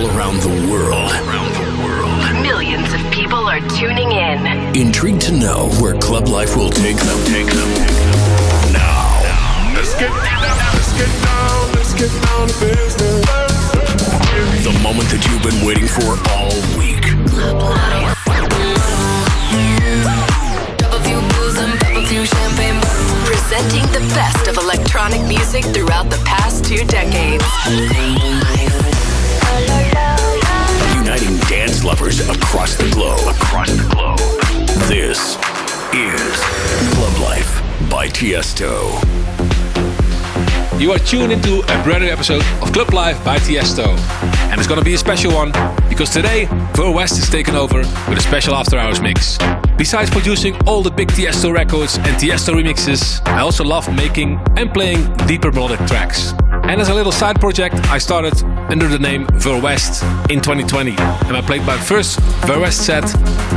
all around the world. Millions of people are tuning in. Intrigued to know where club life will take them. Take them. Now, Let's get down, let's get down, let's get down to business. the moment that you've been waiting for all week. Pop a few booze and pop a few champagne. Presenting the best of electronic music throughout the past two decades. Uniting dance lovers across the globe. Across the globe. This is Club Life by Tiesto. You are tuned into a brand new episode of Club Life by Tiesto. And it's gonna be a special one because today Ver West is taking over with a special after hours mix. Besides producing all the big Tiesto records and Tiesto remixes, I also love making and playing deeper melodic tracks. And as a little side project, I started under the name Ver West in 2020. And I played my first Ver West set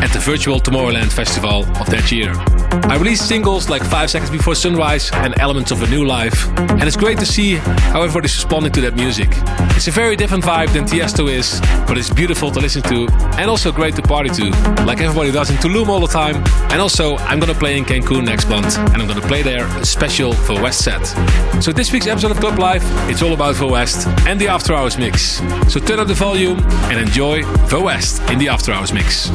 at the virtual Tomorrowland Festival of that year. I released singles like 5 Seconds Before Sunrise and Elements of a New Life. And it's great to see how everybody's responding to that music. It's a very different vibe than Tiesto is, but it's beautiful to listen to and also great to party to, like everybody does in Tulum all the time. And also, I'm gonna play in Cancun next month, and I'm gonna play there a special Ver West set. So this week's episode of Club Life, it's all about Ver West and the After Hours mix. So turn up the volume and enjoy Ver West in the After Hours mix.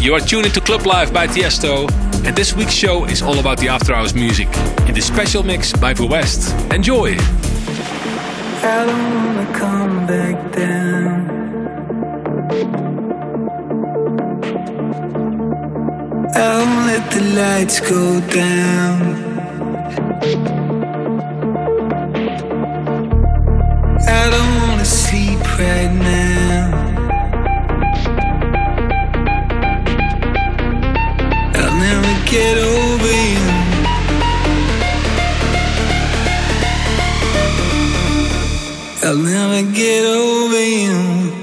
You are tuned into Club Life by Tiesto, and this week's show is all about the After Hours music in the special mix by Ver West. Enjoy! I don't wanna come back down. I won't let the lights go down. Get over you. I'll never get over you.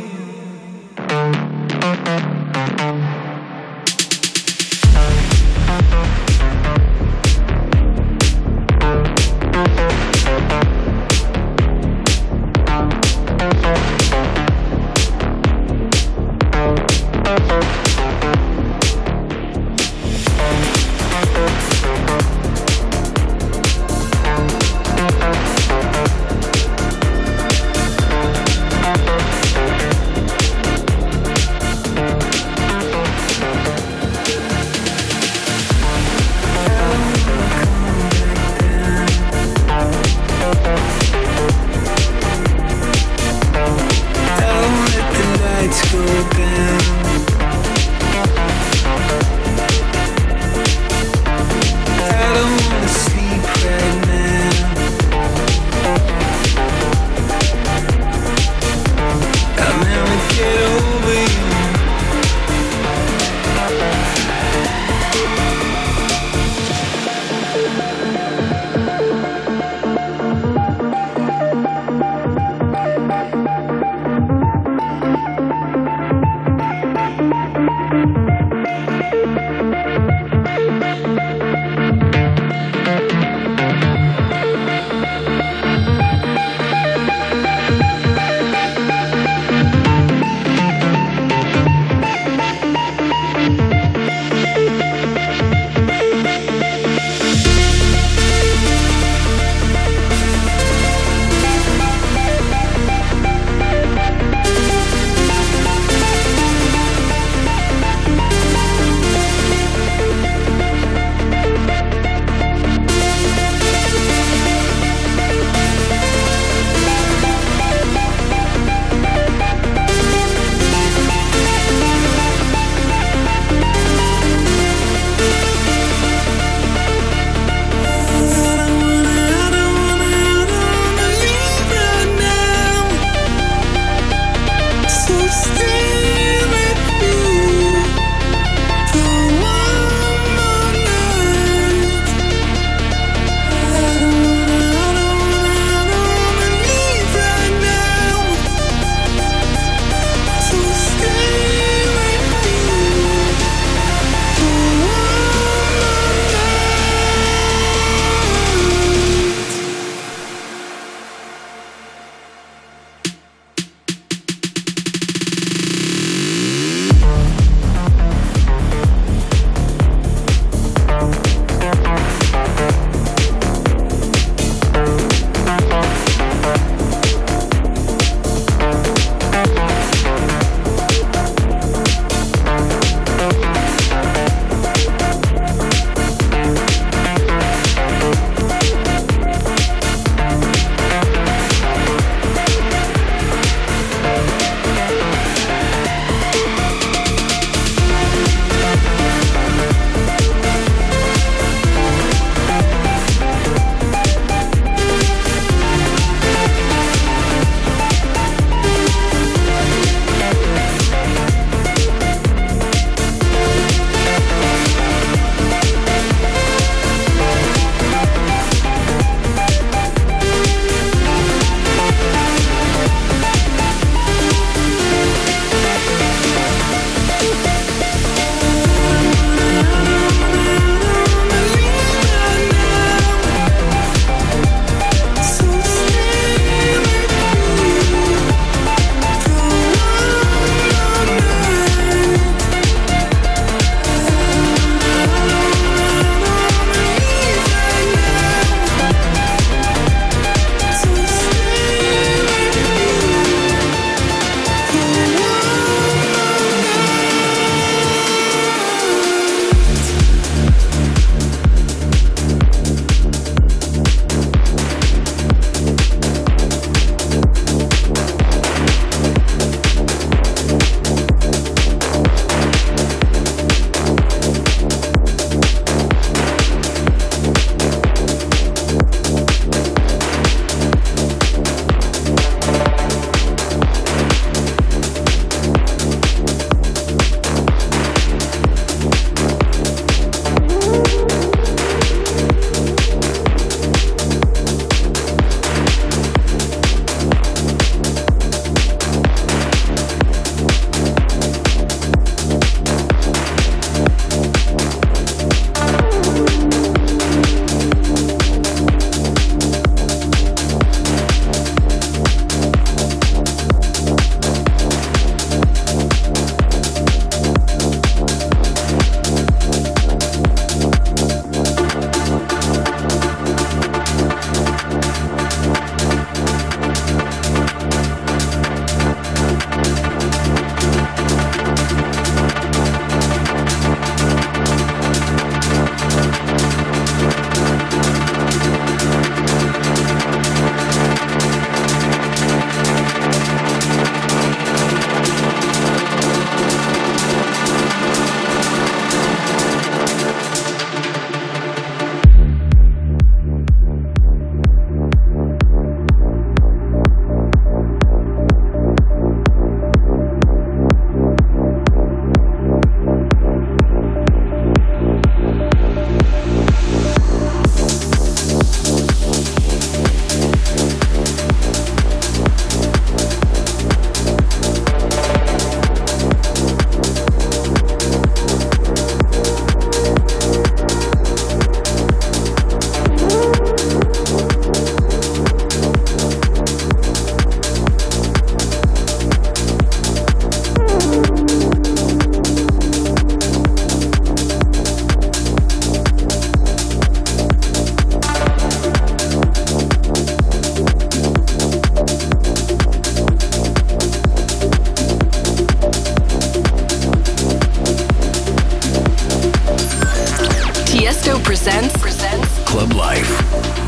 Presents presents Club Life.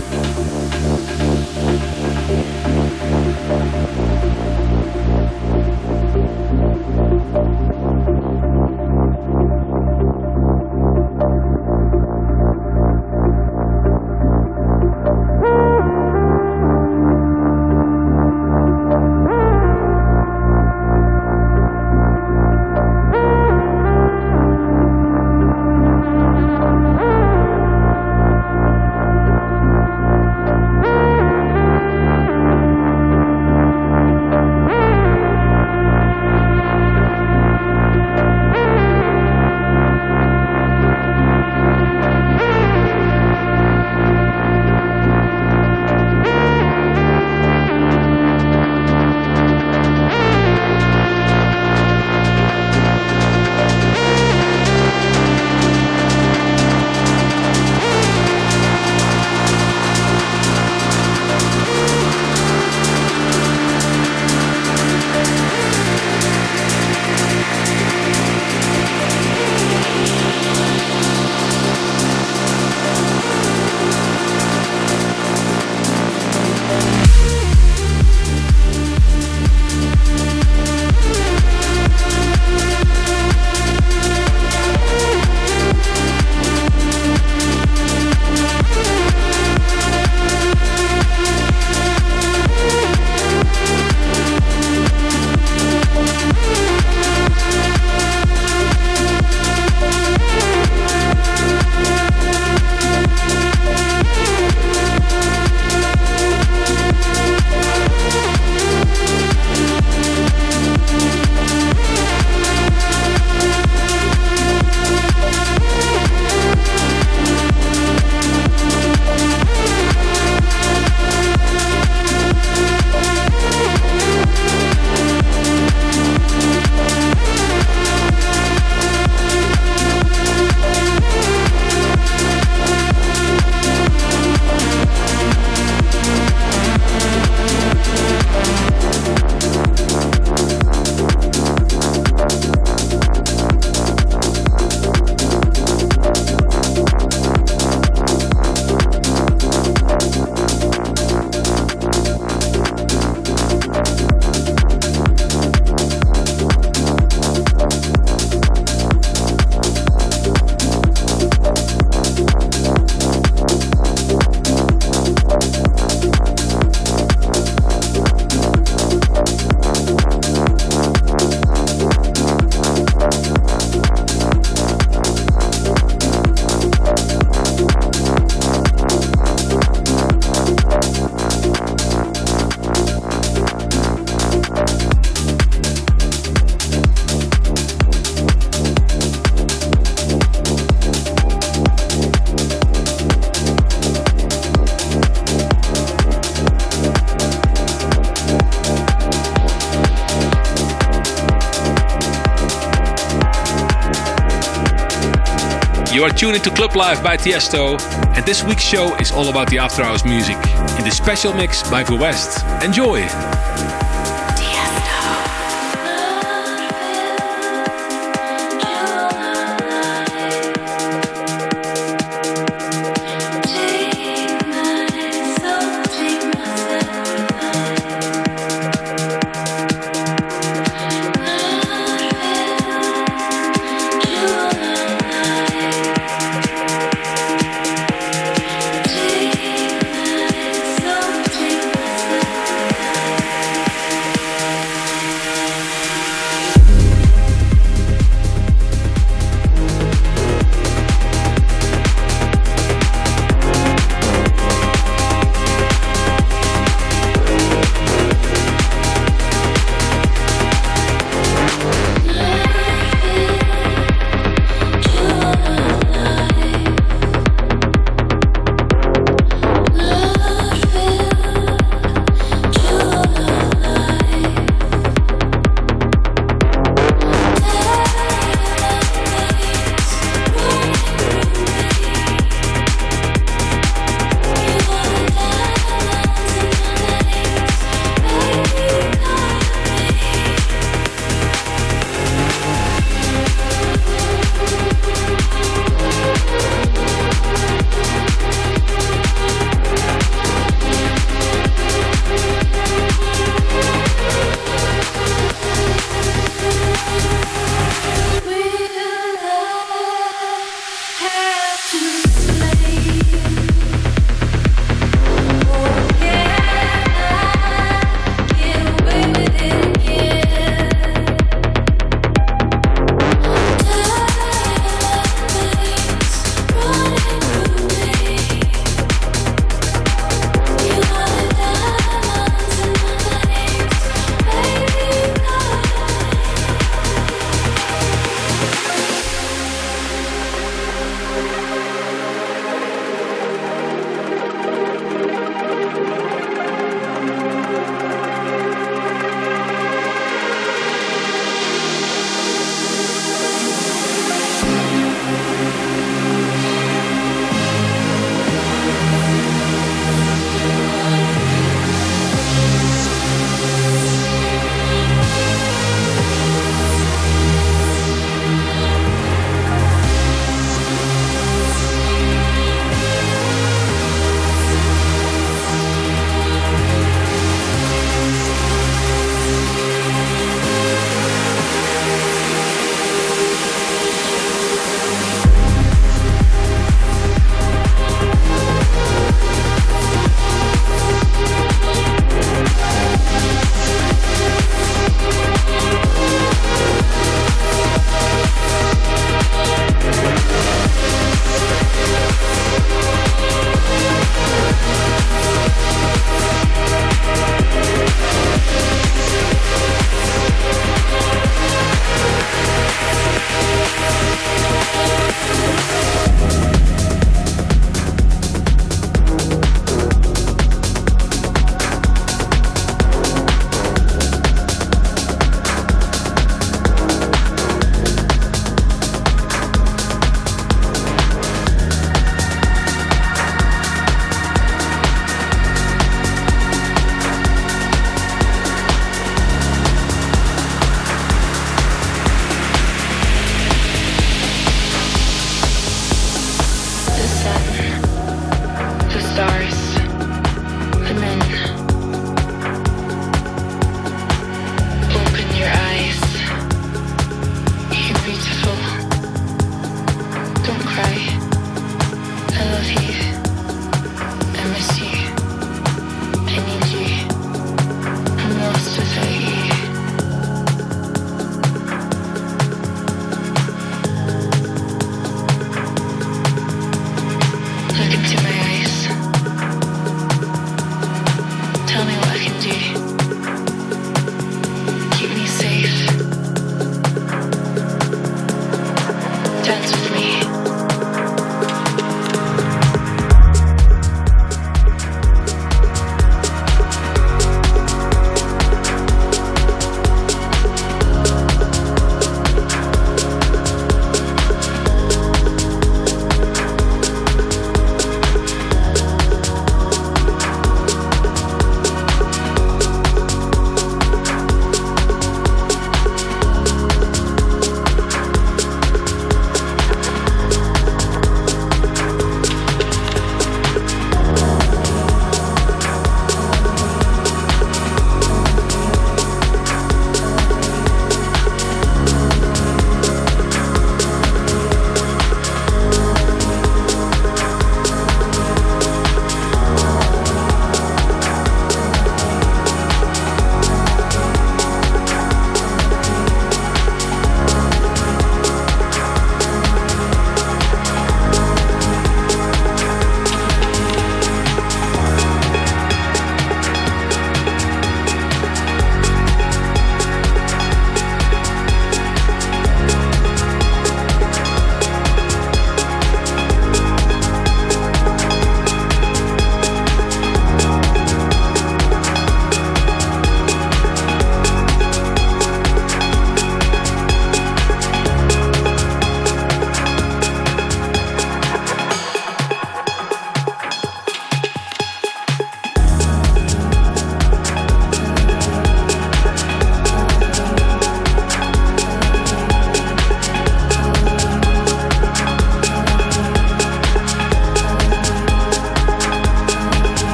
Are tuned into Club Life by Tiesto, and this week's show is all about the After Hours music in the special mix by Ver West. Enjoy!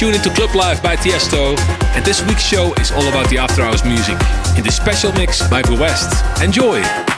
Tuned into Club Life by Tiesto, and this week's show is all about the After Hours music in this special mix by Ver West. Enjoy!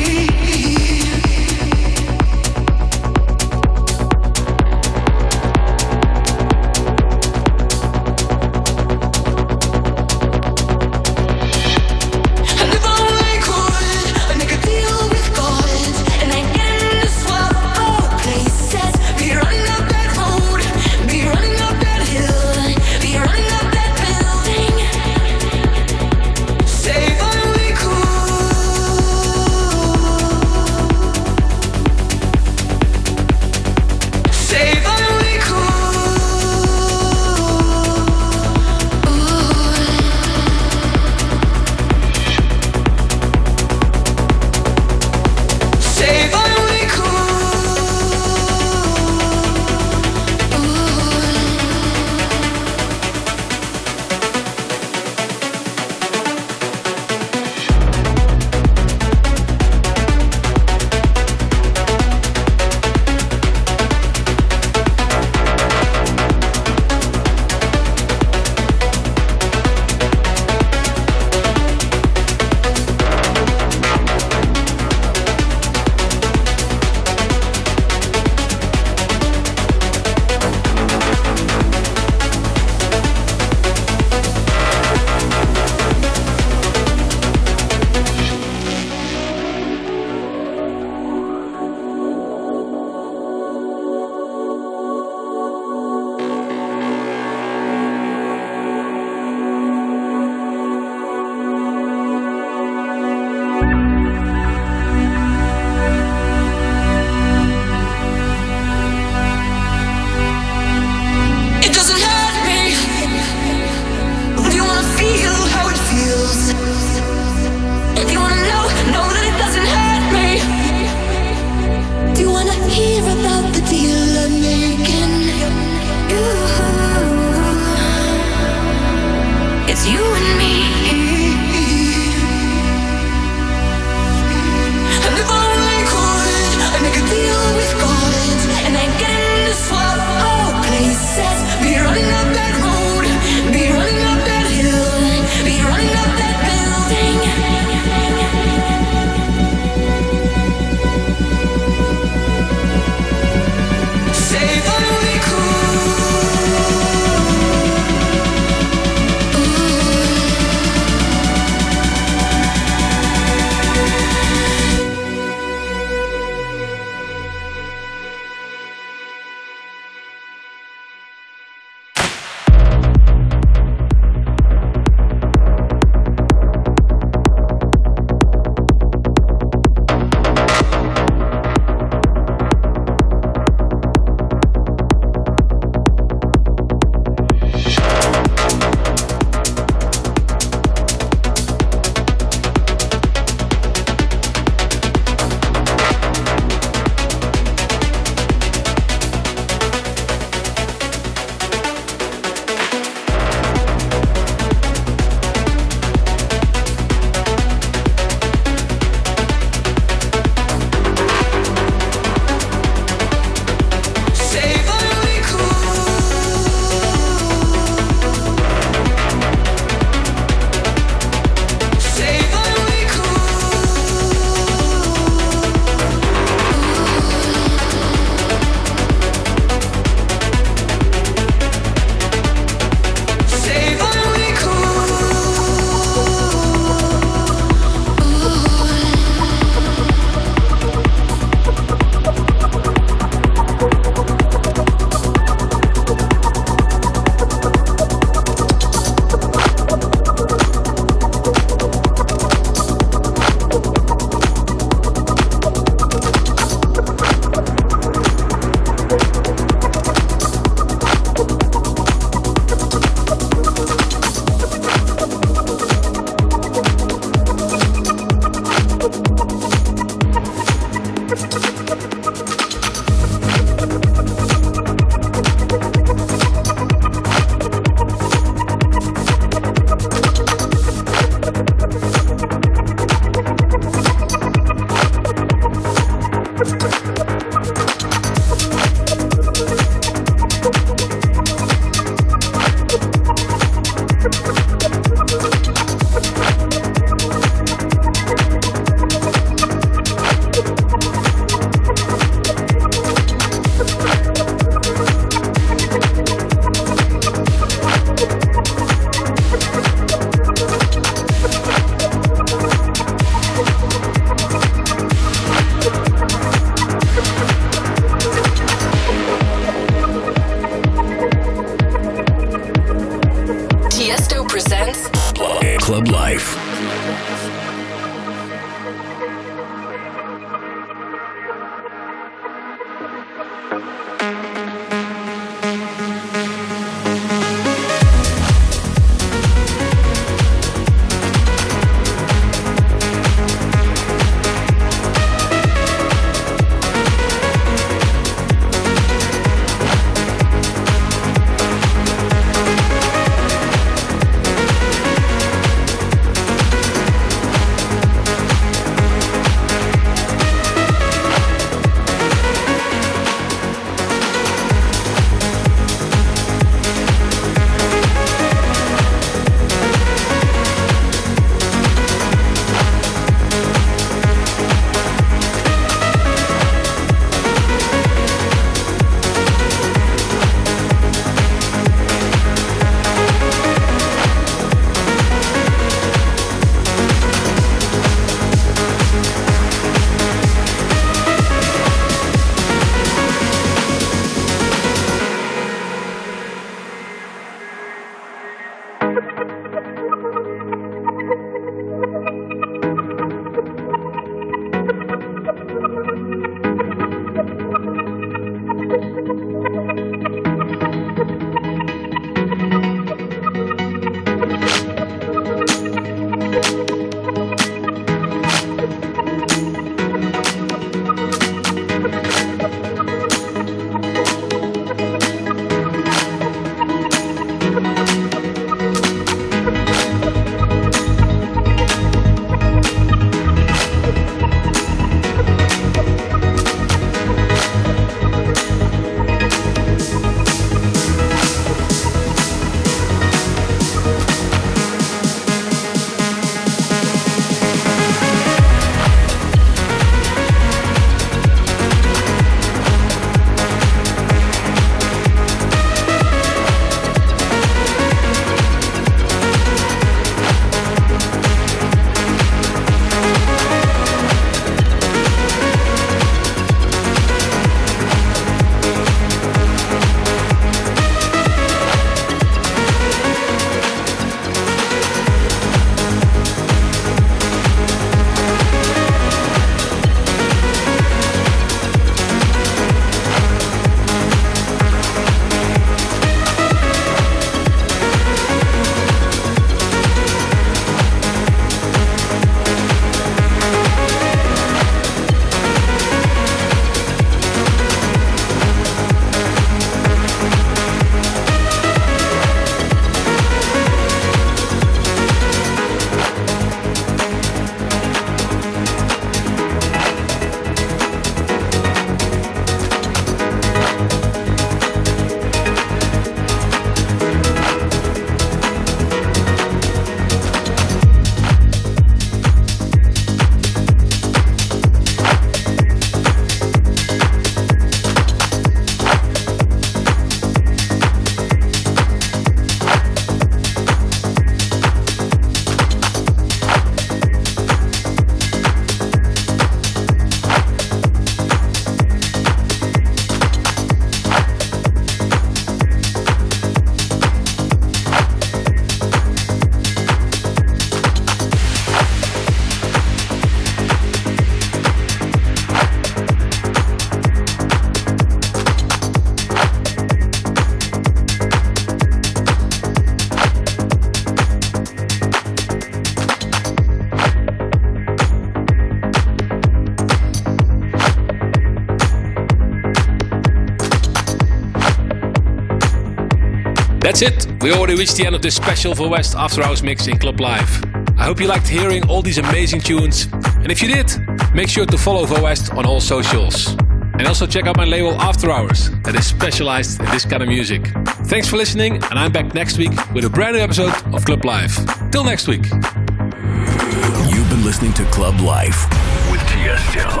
We already reached the end of this special Ver West After Hours mix in Club Life. I hope you liked hearing all these amazing tunes. And if you did, make sure to follow Ver West on all socials. And also check out my label After Hours that is specialized in this kind of music. Thanks for listening, and I'm back next week with a brand new episode of Club Life. Till next week. You've been listening to Club Life with Tiesto.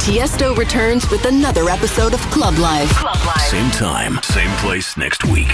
Tiesto returns with another episode of Club Life. Same time, same place next week.